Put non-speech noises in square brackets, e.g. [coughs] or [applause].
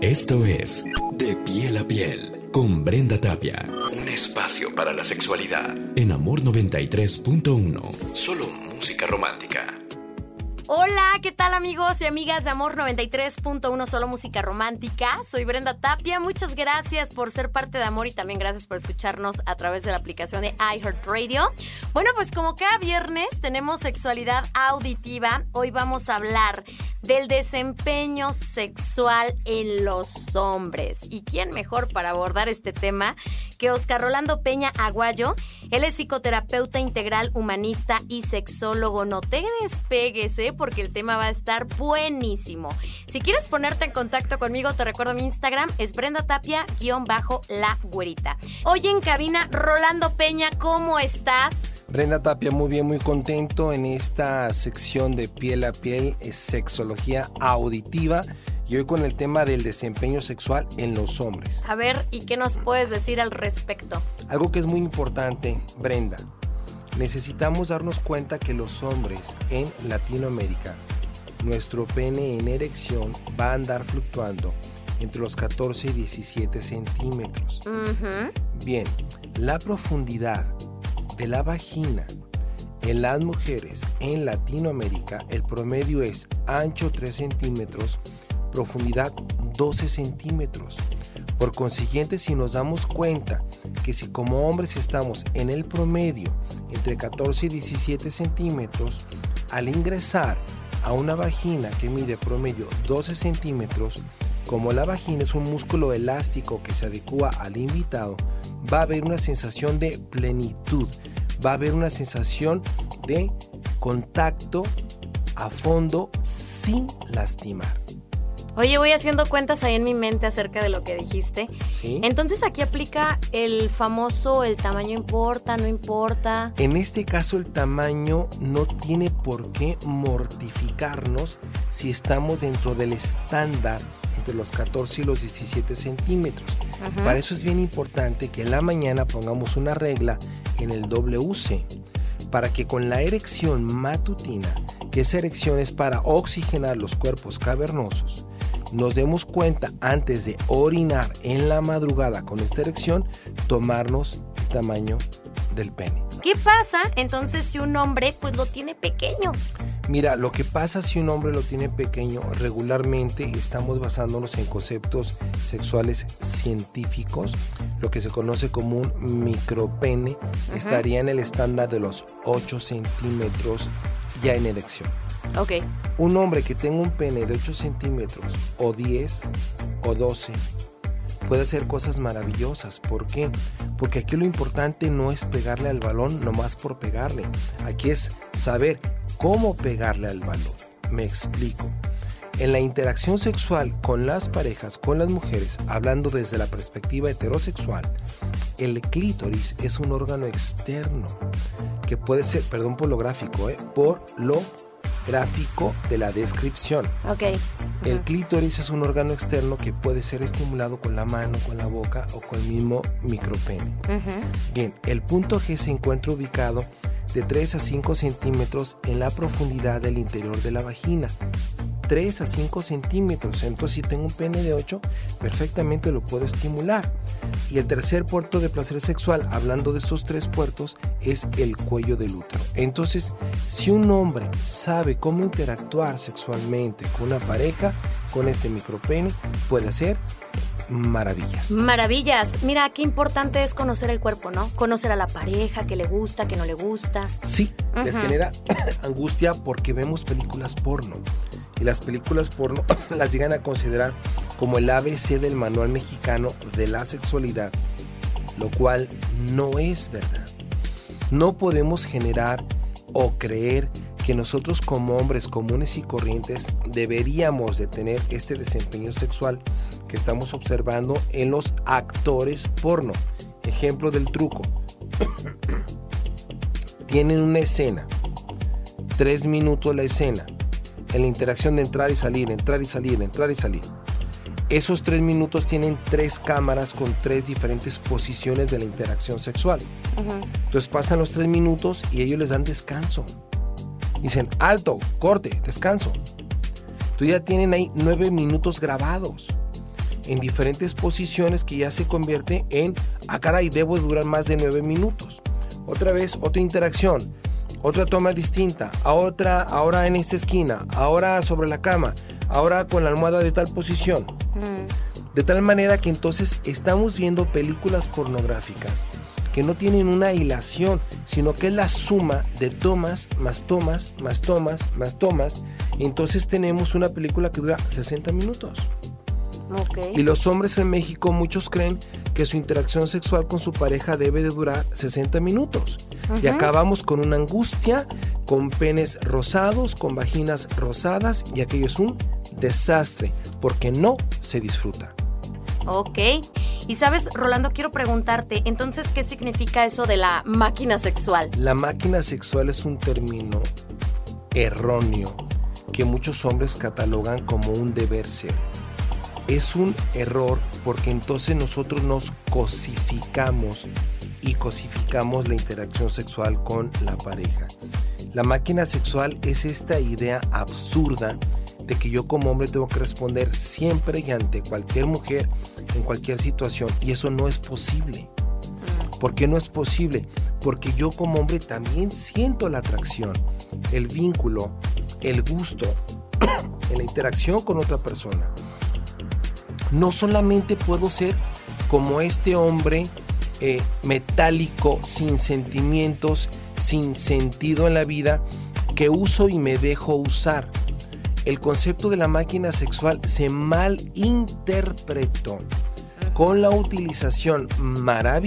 Esto es De piel a piel con Brenda Tapia. Un espacio para la sexualidad en Amor 93.1. Solo música romántica. Hola, ¿qué tal amigos y amigas de Amor 93.1 Solo Música Romántica? Soy Brenda Tapia, muchas gracias por ser parte de Amor y también gracias por escucharnos a través de la aplicación de iHeartRadio. Bueno, pues como cada viernes tenemos sexualidad auditiva, hoy vamos a hablar del desempeño sexual en los hombres. ¿Y quién mejor para abordar este tema que Oscar Rolando Peña Aguayo? Él es psicoterapeuta integral, humanista y sexólogo. No te despegues, ¿eh? Porque el tema va a estar buenísimo. Si quieres ponerte en contacto conmigo, te recuerdo mi Instagram, es Brenda Tapia-la güerita. Hoy en cabina, Rolando Peña, ¿cómo estás? Brenda Tapia, muy bien, muy contento en esta sección de piel a piel, es sexología auditiva y hoy con el tema del desempeño sexual en los hombres. A ver, ¿y qué nos puedes decir al respecto? Algo que es muy importante, Brenda, necesitamos darnos cuenta que los hombres en Latinoamérica, nuestro pene en erección va a andar fluctuando entre los 14 y 17 centímetros. Bien, la profundidad de la vagina en las mujeres en Latinoamérica, el promedio es ancho 3 centímetros, profundidad 12 centímetros. Por consiguiente, si nos damos cuenta que si como hombres estamos en el promedio entre 14 y 17 centímetros, al ingresar a una vagina que mide promedio 12 centímetros, como la vagina es un músculo elástico que se adecua al invitado, va a haber una sensación de plenitud, va a haber una sensación de contacto a fondo sin lastimar. Oye, voy haciendo cuentas ahí en mi mente acerca de lo que dijiste. ¿Sí? Entonces aquí aplica el famoso el tamaño importa, no importa. En este caso el tamaño no tiene por qué mortificarnos si estamos dentro del estándar entre los 14 y los 17 centímetros. Para eso es bien importante que en la mañana pongamos una regla en el WC para que con la erección matutina, que esa erección es para oxigenar los cuerpos cavernosos, nos demos cuenta antes de orinar en la madrugada con esta erección, tomarnos el tamaño del pene. ¿Qué pasa entonces si un hombre pues lo tiene pequeño? Mira, lo que pasa si un hombre lo tiene pequeño, regularmente estamos basándonos en conceptos sexuales científicos, lo que se conoce como un micropene, estaría en el estándar de los 8 centímetros ya en erección. Un hombre que tenga un pene de 8 centímetros o 10 o 12 puede hacer cosas maravillosas. ¿Por qué? Porque aquí lo importante no es pegarle al balón nomás por pegarle. Aquí es saber cómo pegarle al balón. Me explico. En la interacción sexual con las parejas, con las mujeres, hablando desde la perspectiva heterosexual, el clítoris es un órgano externo que puede ser, perdón por lo gráfico, ¿eh? por lo gráfico de la descripción. Ok. El clítoris es un órgano externo que puede ser estimulado con la mano, con la boca o con el mismo micropene. Bien, el punto G se encuentra ubicado de 3 a 5 centímetros en la profundidad del interior de la vagina. 3 a 5 centímetros. Entonces, si tengo un pene de 8, perfectamente lo puedo estimular. Y el tercer puerto de placer sexual, hablando de esos tres puertos, es el cuello del útero. Entonces, si un hombre sabe cómo interactuar sexualmente con una pareja, con este micropene, puede hacer maravillas. Maravillas. Mira, qué importante es conocer el cuerpo, ¿no? Conocer a la pareja, que le gusta, que no le gusta. Sí, les genera [coughs] angustia porque vemos películas porno y las películas porno [coughs] las llegan a considerar como el ABC del manual mexicano de la sexualidad, lo cual no es verdad. No podemos generar o creer que nosotros como hombres comunes y corrientes deberíamos de tener este desempeño sexual que estamos observando en los actores porno. Ejemplo del truco. [coughs] Tienen una escena, tres minutos la escena, en la interacción de entrar y salir, entrar y salir, entrar y salir. Esos tres minutos tienen tres cámaras con tres diferentes posiciones de la interacción sexual. Entonces pasan los tres minutos y ellos les dan descanso. Dicen, alto, corte, descanso. Tú ya tienen ahí nueve minutos grabados. en diferentes posiciones que ya se convierte en, ah caray, debo durar más de nueve minutos. Otra vez, otra interacción, otra toma distinta, a otra, ahora en esta esquina, ahora sobre la cama, ahora con la almohada de tal posición. Mm. De tal manera que entonces estamos viendo películas pornográficas que no tienen una hilación, sino que es la suma de tomas, más tomas, más tomas, más tomas. entonces tenemos una película que dura 60 minutos. Y los hombres en México, muchos creen que su interacción sexual con su pareja debe de durar 60 minutos. Y acabamos con una angustia, con penes rosados, con vaginas rosadas, y aquello es un desastre, porque no se disfruta. Ok. Y sabes, Rolando, quiero preguntarte, entonces, ¿qué significa eso de la máquina sexual? La máquina sexual es un término erróneo que muchos hombres catalogan como un deber ser. Es un error porque entonces nosotros nos cosificamos y cosificamos la interacción sexual con la pareja. La máquina sexual es esta idea absurda de que yo como hombre tengo que responder siempre y ante cualquier mujer en cualquier situación y eso no es posible. Mm. ¿Por qué no es posible? Porque yo como hombre también siento la atracción, el vínculo, el gusto [coughs] en la interacción con otra persona. No solamente puedo ser como este hombre eh, metálico, sin sentimientos, sin sentido en la vida, que uso y me dejo usar el concepto de la máquina sexual se malinterpretó con la utilización maravillosa